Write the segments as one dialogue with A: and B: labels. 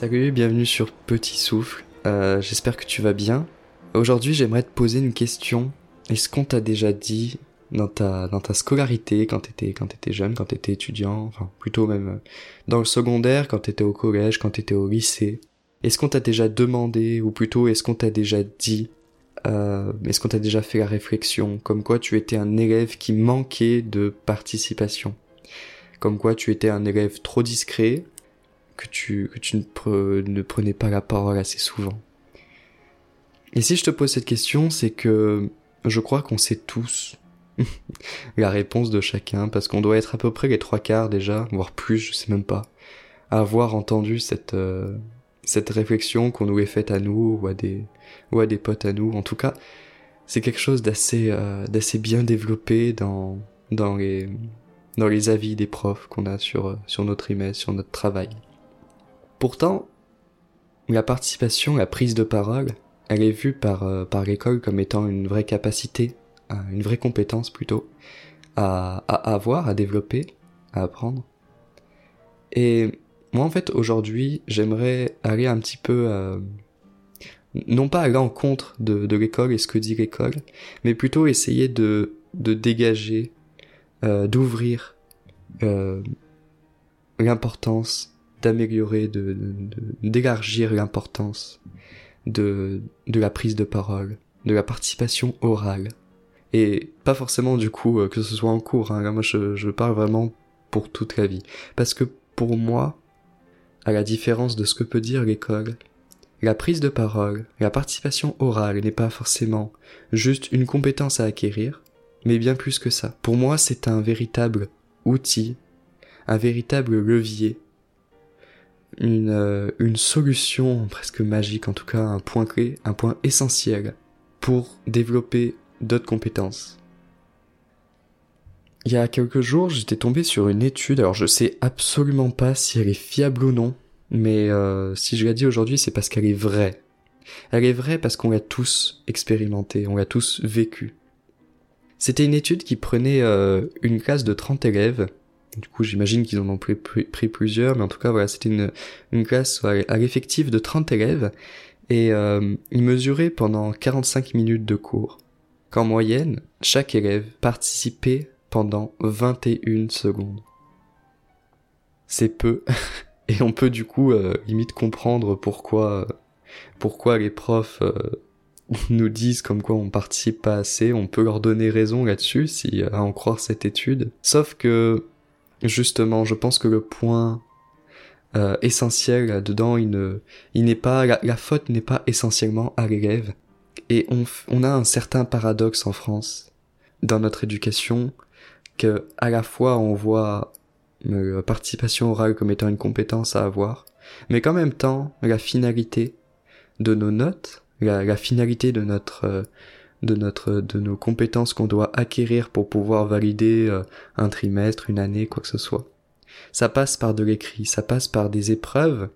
A: Salut, bienvenue sur Petit Souffle. Euh, J'espère que tu vas bien. Aujourd'hui, j'aimerais te poser une question. Est-ce qu'on t'a déjà dit dans ta dans ta scolarité quand t'étais quand t'étais jeune, quand t'étais étudiant, enfin plutôt même euh, dans le secondaire, quand t'étais au collège, quand t'étais au lycée, est-ce qu'on t'a déjà demandé ou plutôt est-ce qu'on t'a déjà dit euh, est-ce qu'on t'a déjà fait la réflexion? Comme quoi tu étais un élève qui manquait de participation comme quoi tu étais un élève trop discret que tu, que tu ne, prenais pas la parole assez souvent. Et si je te pose cette question, c'est que je crois qu'on sait tous la réponse de chacun, parce qu'on doit être à peu près les trois quarts déjà, voire plus, je sais même pas, à avoir entendu cette, euh, cette réflexion qu'on nous ait faite à nous ou à des, ou à des potes à nous. En tout cas, c'est quelque chose d'assez, euh, d'assez bien développé dans, dans les, dans les avis des profs qu'on a sur, sur notre trimestre, sur notre travail. Pourtant, la participation, la prise de parole, elle est vue par, euh, l'école comme étant une vraie capacité, euh, une vraie compétence plutôt, à, à avoir, à développer, à apprendre. Et moi en fait aujourd'hui j'aimerais aller un petit peu euh, non pas à l'encontre de, de l'école et ce que dit l'école, mais plutôt essayer de, dégager, euh, d'ouvrir l'importance d'améliorer, de, d'élargir l'importance de, de la prise de parole, de la participation orale. Et pas forcément du coup euh, que ce soit en cours, hein. moi je, je parle vraiment pour toute la vie. Parce que pour moi, à la différence de ce que peut dire l'école, la prise de parole, la participation orale n'est pas forcément juste une compétence à acquérir, mais bien plus que ça. Pour moi, c'est un véritable outil, un véritable levier une, euh, une solution presque magique, en tout cas un point clé, un point essentiel pour développer d'autres compétences. Il y a quelques jours, j'étais tombé sur une étude, alors je sais absolument pas si elle est fiable ou non, mais euh, si je la dis aujourd'hui, c'est parce qu'elle est vraie. Elle est vraie parce qu'on l'a tous expérimenté, on l'a tous vécu. C'était une étude qui prenait euh, une classe de 30 élèves du coup, j'imagine qu'ils en ont pris, plusieurs, mais en tout cas, voilà, c'était une, classe à l'effectif de 30 élèves, et euh, ils mesuraient pendant 45 minutes de cours qu'en moyenne, chaque élève participait pendant 21 secondes. C'est peu, et on peut du coup euh, limite comprendre pourquoi, pourquoi les profs euh, nous disent comme quoi on participe pas assez, on peut leur donner raison là-dessus si à en croire cette étude. Sauf que Justement, je pense que le point euh, essentiel là-dedans, il n'est pas, la, faute n'est pas essentiellement à l'élève. Et on, on a un certain paradoxe en France, dans notre éducation, que à la fois on voit euh, la participation orale comme étant une compétence à avoir, mais qu'en même temps, la finalité de nos notes, la, la finalité de notre euh, de notre de nos compétences qu'on doit acquérir pour pouvoir valider euh, un trimestre, une année, quoi que ce soit. Ça passe par de l'écrit, ça passe par des épreuves,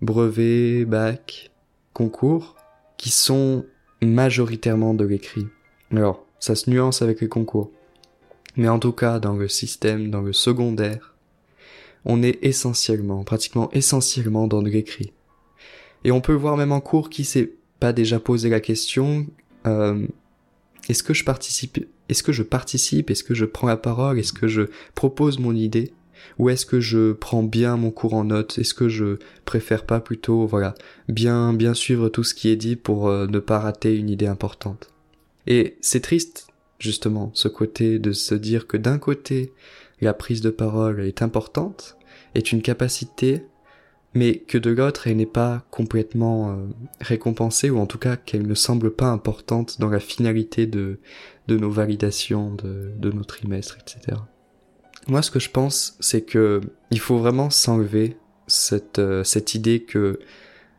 A: brevets, bac, concours, qui sont majoritairement de l'écrit. Alors, ça se nuance avec les concours. Mais en tout cas, dans le système, dans le secondaire, on est essentiellement, pratiquement essentiellement dans de l'écrit. Et on peut voir même en cours qui s'est pas déjà posé la question, euh, est-ce que je participe Est-ce que je prends la parole Est-ce que je propose mon idée? Ou est-ce que je prends bien mon cours en note Est-ce que je préfère pas plutôt, voilà, bien bien suivre tout ce qui est dit pour euh, ne pas rater une idée importante? Et c'est triste, justement, ce côté de se dire que d'un côté, la prise de parole est importante, est une capacité mais que de l'autre elle n'est pas complètement euh, récompensée ou en tout cas qu'elle ne semble pas importante dans la finalité de, de nos validations, de, de nos trimestres, etc. Moi ce que je pense c'est que il faut vraiment s'enlever cette, euh, cette idée que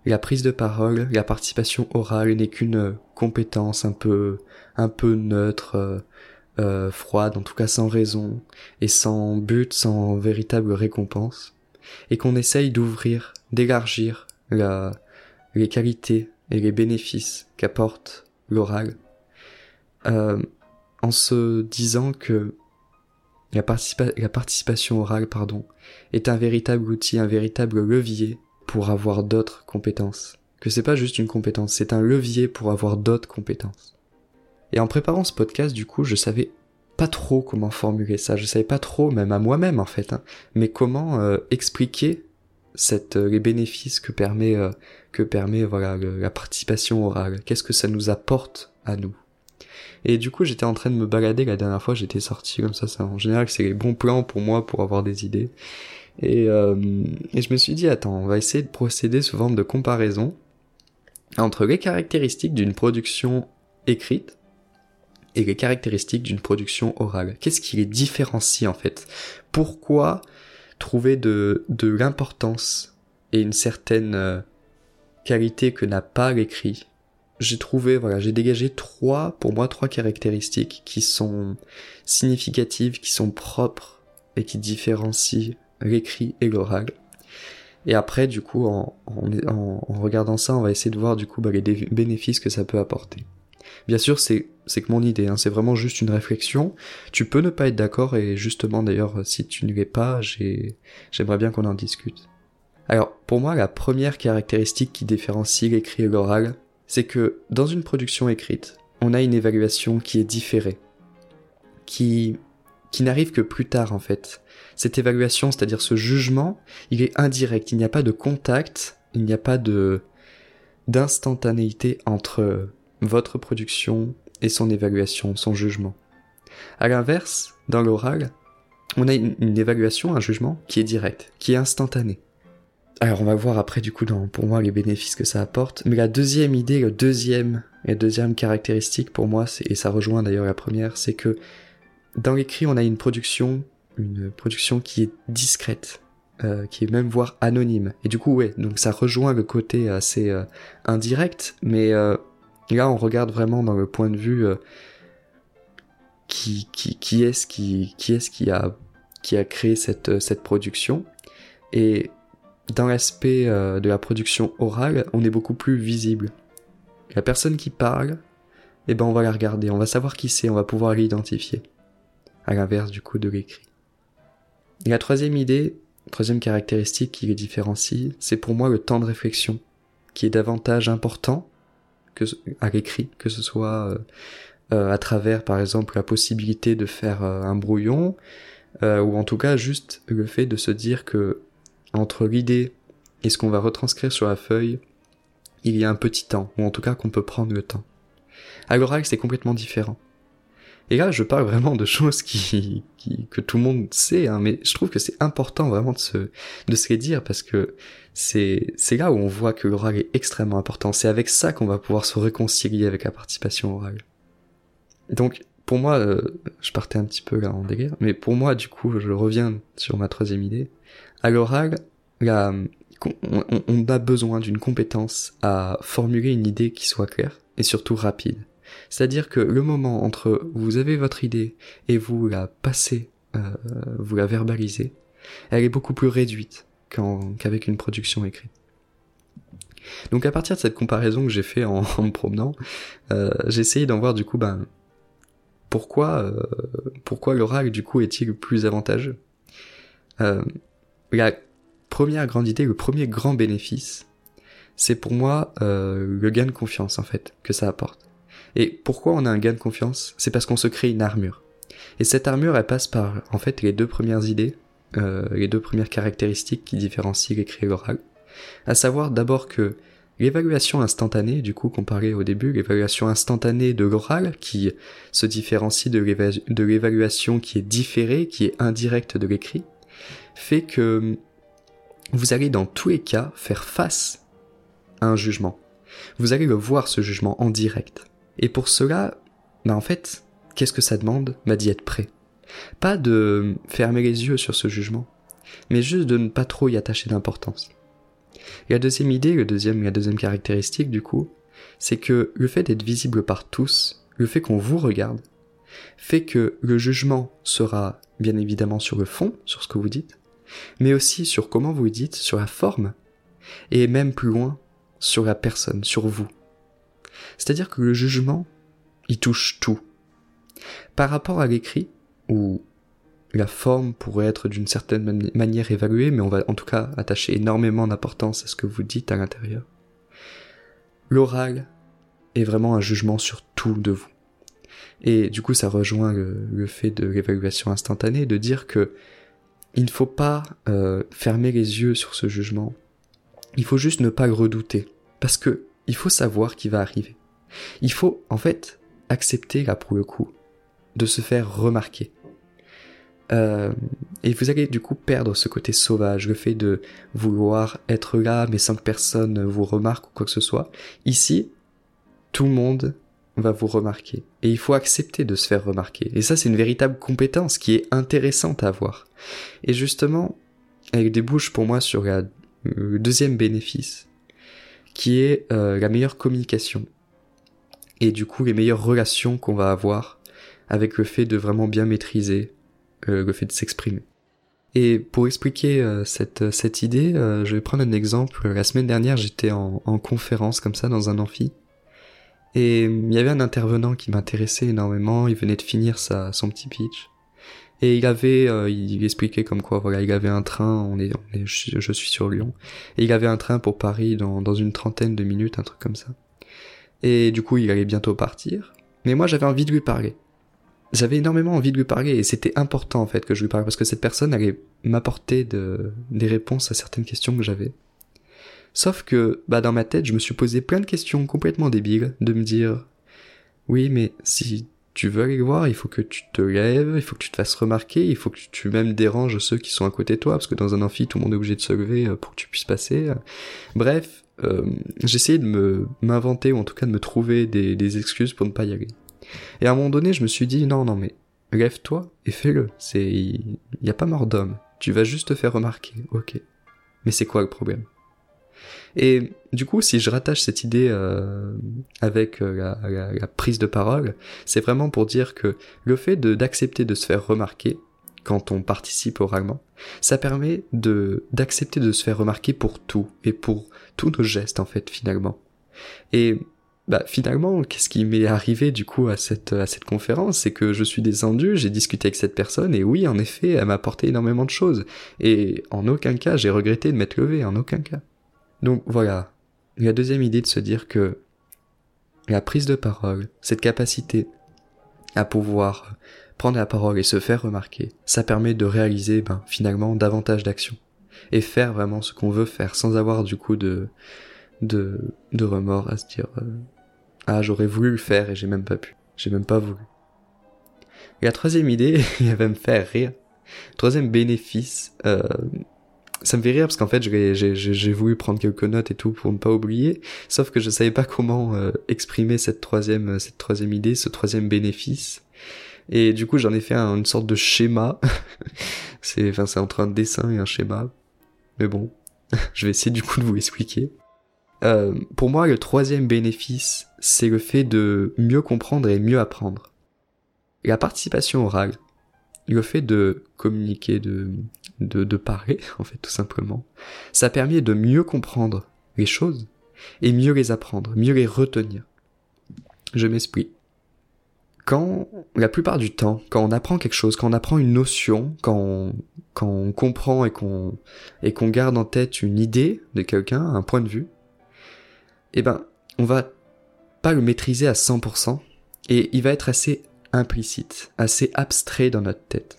A: la prise de parole, la participation orale n'est qu'une compétence un peu un peu neutre, euh, euh froide, en tout cas sans raison et sans but, sans véritable récompense et qu'on essaye d'ouvrir, d'élargir la, les qualités et les bénéfices qu'apporte l'oral, euh, en se disant que la, la participation orale, pardon, est un véritable outil, un véritable levier pour avoir d'autres compétences. Que c'est pas juste une compétence, c'est un levier pour avoir d'autres compétences. Et en préparant ce podcast, du coup, je savais pas trop comment formuler ça, je savais pas trop, même à moi-même en fait, hein, mais comment euh, expliquer cette, euh, les bénéfices que permet, euh, que permet voilà, la participation orale, qu'est-ce que ça nous apporte à nous? Et du coup, j'étais en train de me balader la dernière fois, j'étais sorti comme ça, ça en général, c'est les bons plans pour moi pour avoir des idées. Et, et je me suis dit, attends, on va essayer de procéder sous forme de comparaison entre les caractéristiques d'une production écrite et les caractéristiques d'une production orale. Qu'est-ce qui les différencie en fait? Pourquoi trouver de, de l'importance et une certaine euh, qualité que n'a pas l'écrit? J'ai trouvé, voilà, j'ai dégagé trois, pour moi, trois caractéristiques qui sont significatives, qui sont propres et qui différencient l'écrit et l'oral. Et après, du coup, en, en, en, regardant ça, on va essayer de voir du coup bah, les bénéfices que ça peut apporter. Bien sûr, c'est que mon idée, hein, c'est vraiment juste une réflexion. Tu peux ne pas être d'accord et justement d'ailleurs, si tu ne l'es pas, j'ai j'aimerais bien qu'on en discute. Alors, pour moi, la première caractéristique qui différencie l'écrit et l'oral, c'est que dans une production écrite, on a une évaluation qui est différée, qui qui n'arrive que plus tard en fait. Cette évaluation, c'est-à-dire ce jugement, il est indirect, il n'y a pas de contact, il n'y a pas de d'instantanéité entre votre production et son évaluation, son jugement. À l'inverse, dans l'oral, on a une, évaluation, un jugement qui est direct, qui est instantané. Alors on va voir après du coup dans, pour moi les bénéfices que ça apporte. Mais la deuxième idée, le deuxième, la deuxième caractéristique pour moi, et ça rejoint d'ailleurs la première, c'est que dans l'écrit on a une production, une production qui est discrète, euh, qui est même voire anonyme. Et du coup ouais, donc ça rejoint le côté assez euh, indirect, mais euh, Là, on regarde vraiment dans le point de vue euh, qui, est-ce qui, qui, a, qui a créé cette, euh, cette production. Et dans l'aspect euh, de la production orale, on est beaucoup plus visible. La personne qui parle, eh ben on va la regarder, on va savoir qui c'est, on va pouvoir l'identifier. À l'inverse du coup de l'écrit. La troisième idée, troisième caractéristique qui les différencie, c'est pour moi le temps de réflexion, qui est davantage important que à l'écrit, que ce soit euh, euh, à travers par exemple la possibilité de faire euh, un brouillon, ou en tout cas juste le fait de se dire que entre l'idée et ce qu'on va retranscrire sur la feuille, il y a un petit temps, ou en tout cas qu'on peut prendre le temps. À l'oral, c'est complètement différent. Et là, je parle vraiment de choses qui, qui que tout le monde sait, hein, mais je trouve que c'est important vraiment de se, de se les dire parce que c'est, c'est là où on voit que l'oral est extrêmement important. C'est avec ça qu'on va pouvoir se réconcilier avec la participation orale. Donc, pour moi, euh, je partais un petit peu là en délire, mais pour moi, du coup, je reviens sur ma troisième idée. À l'oral, la, on, on a besoin d'une compétence à formuler une idée qui soit claire et surtout rapide. C'est-à-dire que le moment entre vous avez votre idée et vous la passez, euh, vous la verbalisez, elle est beaucoup plus réduite qu'avec une production écrite. Donc à partir de cette comparaison que j'ai fait en, me promenant, euh, j'ai essayé d'en voir du coup ben pourquoi euh, pourquoi l'oral du coup est-il plus avantageux? Euh, la première grande idée, le premier grand bénéfice, c'est pour moi le gain de confiance en fait que ça apporte. Et pourquoi on a un gain de confiance? C'est parce qu'on se crée une armure. Et cette armure, elle passe par, en fait, les deux premières idées, euh, les deux premières caractéristiques qui différencient l'écrit et l'oral. À savoir d'abord que l'évaluation instantanée, du coup comparé au début, l'évaluation instantanée de l'oral, qui se différencie de l'évaluation qui est différée, qui est indirecte de l'écrit, fait que vous allez dans tous les cas faire face à un jugement. Vous allez le voir ce jugement en direct. Et pour cela, bah en fait, qu'est-ce que ça demande Bah d'y être prêt? Pas de fermer les yeux sur ce jugement, mais juste de ne pas trop y attacher d'importance. La deuxième idée, le deuxième, la deuxième caractéristique du coup, c'est que le fait d'être visible par tous, le fait qu'on vous regarde, fait que le jugement sera bien évidemment sur le fond, sur ce que vous dites, mais aussi sur comment vous dites, sur la forme, et même plus loin, sur la personne, sur vous. C'est-à-dire que le jugement, il touche tout. Par rapport à l'écrit, où la forme pourrait être d'une certaine manière évaluée, mais on va en tout cas attacher énormément d'importance à ce que vous dites à l'intérieur. L'oral est vraiment un jugement sur tout de vous. Et du coup, ça rejoint le, fait de l'évaluation instantanée, de dire que il ne faut pas euh, fermer les yeux sur ce jugement. Il faut juste ne pas le redouter, parce que il faut savoir qui va arriver. Il faut en fait accepter là pour le coup de se faire remarquer. Euh, et vous allez du coup perdre ce côté sauvage, le fait de vouloir être là mais sans que personne vous remarque ou quoi que ce soit. Ici, tout le monde va vous remarquer. Et il faut accepter de se faire remarquer. Et ça, c'est une véritable compétence qui est intéressante à avoir. Et justement, elle débouche pour moi sur le deuxième bénéfice, qui est euh, la meilleure communication. Et du coup, les meilleures relations qu'on va avoir avec le fait de vraiment bien maîtriser euh, le fait de s'exprimer. Et pour expliquer euh, cette, cette idée, je vais prendre un exemple. La semaine dernière, j'étais en, en conférence comme ça dans un amphi. Et il y avait un intervenant qui m'intéressait énormément, il venait de finir sa, son petit pitch. Et il avait, euh, il expliquait comme quoi, voilà, il avait un train, on est, je, suis sur Lyon, et il avait un train pour Paris dans, une trentaine de minutes, un truc comme ça. Et du coup, il allait bientôt partir. Mais moi, j'avais envie de lui parler. J'avais énormément envie de lui parler, et c'était important en fait que je lui parle, parce que cette personne allait m'apporter de, des réponses à certaines questions que j'avais. Sauf que, bah, dans ma tête, je me suis posé plein de questions complètement débiles, de me dire, oui, mais si tu veux aller voir, il faut que tu te lèves, il faut que tu te fasses remarquer, il faut que tu même déranges ceux qui sont à côté de toi, parce que dans un amphi, tout le monde est obligé de se lever euh, pour que tu puisses passer. Bref, euh, j'essayais de me m'inventer, ou en tout cas de me trouver des, excuses pour ne pas y aller. Et à un moment donné, je me suis dit, non, non, mais lève-toi et fais-le. Il n'y a pas mort d'homme. Tu vas juste te faire remarquer, ok. Mais c'est quoi le problème? Et du coup, si je rattache cette idée euh, avec euh, la, prise de parole, c'est vraiment pour dire que le fait d'accepter de, se faire remarquer quand on participe oralement, ça permet de d'accepter de se faire remarquer pour tout et pour tous nos gestes en fait finalement. Et bah finalement, qu'est-ce qui m'est arrivé du coup à cette à cette conférence, c'est que je suis descendu, j'ai discuté avec cette personne et oui, en effet, elle m'a apporté énormément de choses et en aucun cas j'ai regretté de m'être levé, en aucun cas. Donc voilà, la deuxième idée de se dire que la prise de parole, cette capacité à pouvoir prendre la parole et se faire remarquer, ça permet de réaliser ben, finalement davantage d'actions et faire vraiment ce qu'on veut faire sans avoir du coup de de, de remords à se dire euh, ah j'aurais voulu le faire et j'ai même pas pu, j'ai même pas voulu. La troisième idée, elle va me faire rire. Troisième bénéfice, euh, ça me fait rire parce qu'en fait j'ai voulu prendre quelques notes et tout pour ne pas oublier, sauf que je savais pas comment euh, exprimer cette troisième euh, cette troisième idée, ce troisième bénéfice. Et du coup j'en ai fait une sorte de schéma. c'est enfin c'est entre un dessin et un schéma. Mais bon, je vais essayer du coup de vous expliquer. Euh, pour moi le troisième bénéfice c'est le fait de mieux comprendre et mieux apprendre. La participation orale, le fait de communiquer, de de, parler, en fait, tout simplement. Ça permet de mieux comprendre les choses et mieux les apprendre, mieux les retenir. Je m'explique. Quand, la plupart du temps, quand on apprend quelque chose, quand on apprend une notion, quand on, quand on comprend et qu'on, et qu'on garde en tête une idée de quelqu'un, un point de vue, eh ben, on va pas le maîtriser à 100%, et il va être assez implicite, assez abstrait dans notre tête.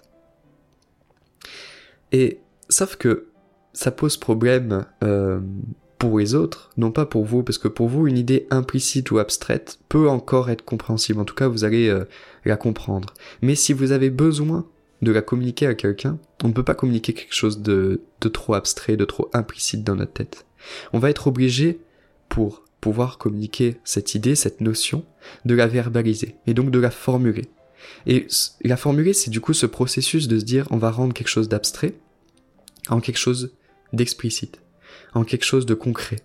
A: Et sauf que ça pose problème euh, pour les autres, non pas pour vous, parce que pour vous, une idée implicite ou abstraite peut encore être compréhensible. En tout cas, vous allez euh, la comprendre. Mais si vous avez besoin de la communiquer à quelqu'un, on ne peut pas communiquer quelque chose de, de trop abstrait, de trop implicite dans notre tête. On va être obligé, pour pouvoir communiquer cette idée, cette notion, de la verbaliser, et donc de la formuler. Et la formuler, c'est du coup ce processus de se dire on va rendre quelque chose d'abstrait en quelque chose d'explicite, en quelque chose de concret.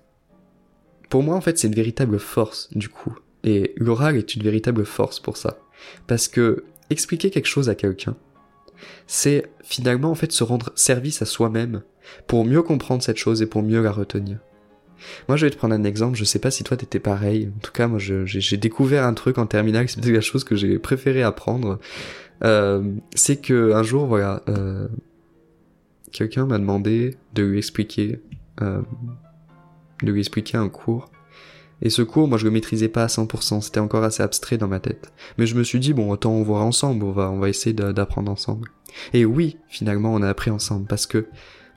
A: Pour moi, en fait, c'est une véritable force, du coup. Et l'oral est une véritable force pour ça. Parce que expliquer quelque chose à quelqu'un, c'est finalement en fait se rendre service à soi-même pour mieux comprendre cette chose et pour mieux la retenir. Moi, je vais te prendre un exemple. Je sais pas si toi t'étais pareil. En tout cas, moi, j'ai découvert un truc en terminale. C'est peut-être la chose que j'ai préféré apprendre. Euh, c'est que un jour, voilà, euh, quelqu'un m'a demandé de lui expliquer, euh, de lui expliquer un cours. Et ce cours, moi, je le maîtrisais pas à 100%, c'était encore assez abstrait dans ma tête. Mais je me suis dit, bon, autant on voir ensemble, on va, on va essayer d'apprendre ensemble. Et oui, finalement, on a appris ensemble, parce que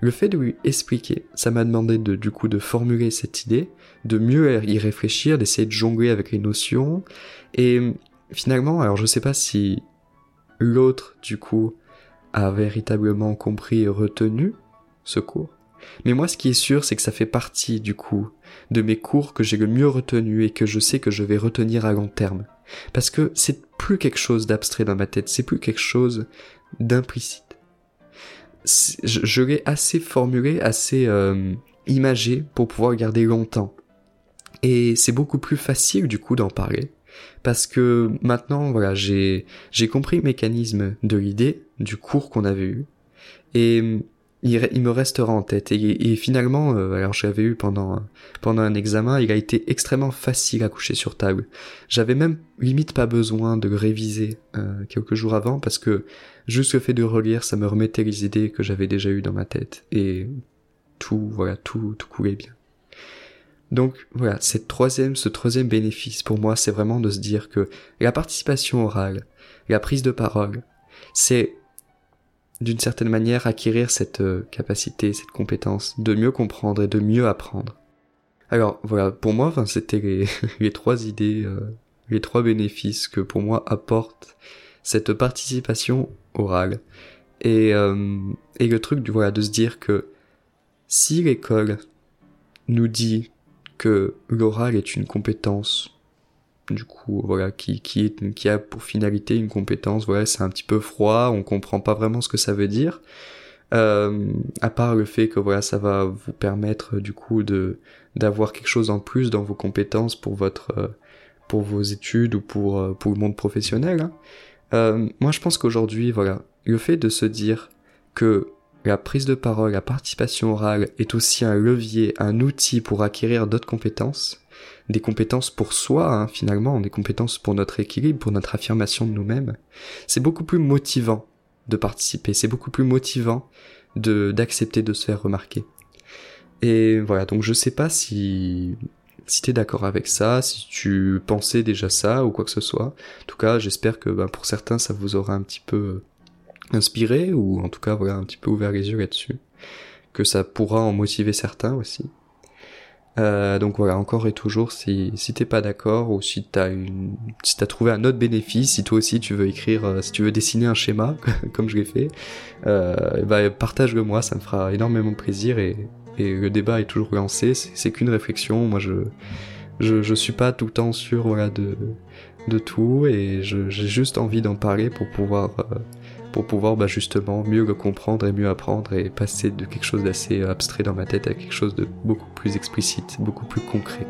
A: le fait de lui expliquer, ça m'a demandé de, du coup, de formuler cette idée, de mieux y réfléchir, d'essayer de jongler avec les notions, et finalement, alors je sais pas si l'autre, du coup, a véritablement compris et retenu ce cours. Mais moi, ce qui est sûr, c'est que ça fait partie, du coup, de mes cours que j'ai le mieux retenu et que je sais que je vais retenir à long terme. Parce que c'est plus quelque chose d'abstrait dans ma tête, c'est plus quelque chose d'implicite. Je, l'ai assez formulé, assez euh, imagé pour pouvoir garder longtemps. Et c'est beaucoup plus facile, du coup, d'en parler parce que maintenant voilà j'ai j'ai compris le mécanisme de l'idée du cours qu'on avait eu et il, me restera en tête. Et, finalement euh, alors j'avais eu pendant pendant un examen il a été extrêmement facile à coucher sur table. J'avais même limite pas besoin de réviser euh, quelques jours avant parce que juste le fait de relire ça me remettait les idées que j'avais déjà eues dans ma tête. Et tout voilà tout tout coulait bien. Donc voilà, cette troisième, ce troisième bénéfice pour moi, c'est vraiment de se dire que la participation orale, la prise de parole, c'est d'une certaine manière acquérir cette euh, capacité, cette compétence de mieux comprendre et de mieux apprendre. Alors voilà, pour moi, enfin, c'était les, trois idées, euh, les trois bénéfices que pour moi apporte cette participation orale. Et, euh, et le truc voilà de se dire que si l'école nous dit que l'oral est une compétence du coup voilà qui qui a pour finalité une compétence voilà c'est un petit peu froid on comprend pas vraiment ce que ça veut dire euh, à part le fait que voilà ça va vous permettre du coup de d'avoir quelque chose en plus dans vos compétences pour votre euh, pour vos études ou pour euh, pour le monde professionnel hein. moi je pense qu'aujourd'hui voilà le fait de se dire que la prise de parole, la participation orale est aussi un levier, un outil pour acquérir d'autres compétences, des compétences pour soi hein, finalement, des compétences pour notre équilibre, pour notre affirmation de nous-mêmes. C'est beaucoup plus motivant de participer, c'est beaucoup plus motivant de d'accepter de se faire remarquer. Et voilà, donc je sais pas si si t'es d'accord avec ça, si tu pensais déjà ça ou quoi que ce soit. En tout cas, j'espère que ben, pour certains ça vous aura un petit peu inspiré ou en tout cas voilà un petit peu ouvert les yeux là-dessus que ça pourra en motiver certains aussi. Euh, donc voilà encore et toujours si si t'es pas d'accord ou si t'as une si t'as trouvé un autre bénéfice si toi aussi tu veux écrire euh, si tu veux dessiner un schéma comme je l'ai fait euh, bah partage-le moi ça me fera énormément plaisir et et le débat est toujours lancé. C'est qu'une réflexion. Moi je je je suis pas tout le temps sûr voilà de de tout et j'ai juste envie d'en parler pour pouvoir euh, pour pouvoir bah, justement mieux comprendre et mieux apprendre et passer de quelque chose d'assez abstrait dans ma tête à quelque chose de beaucoup plus explicite, beaucoup plus concret.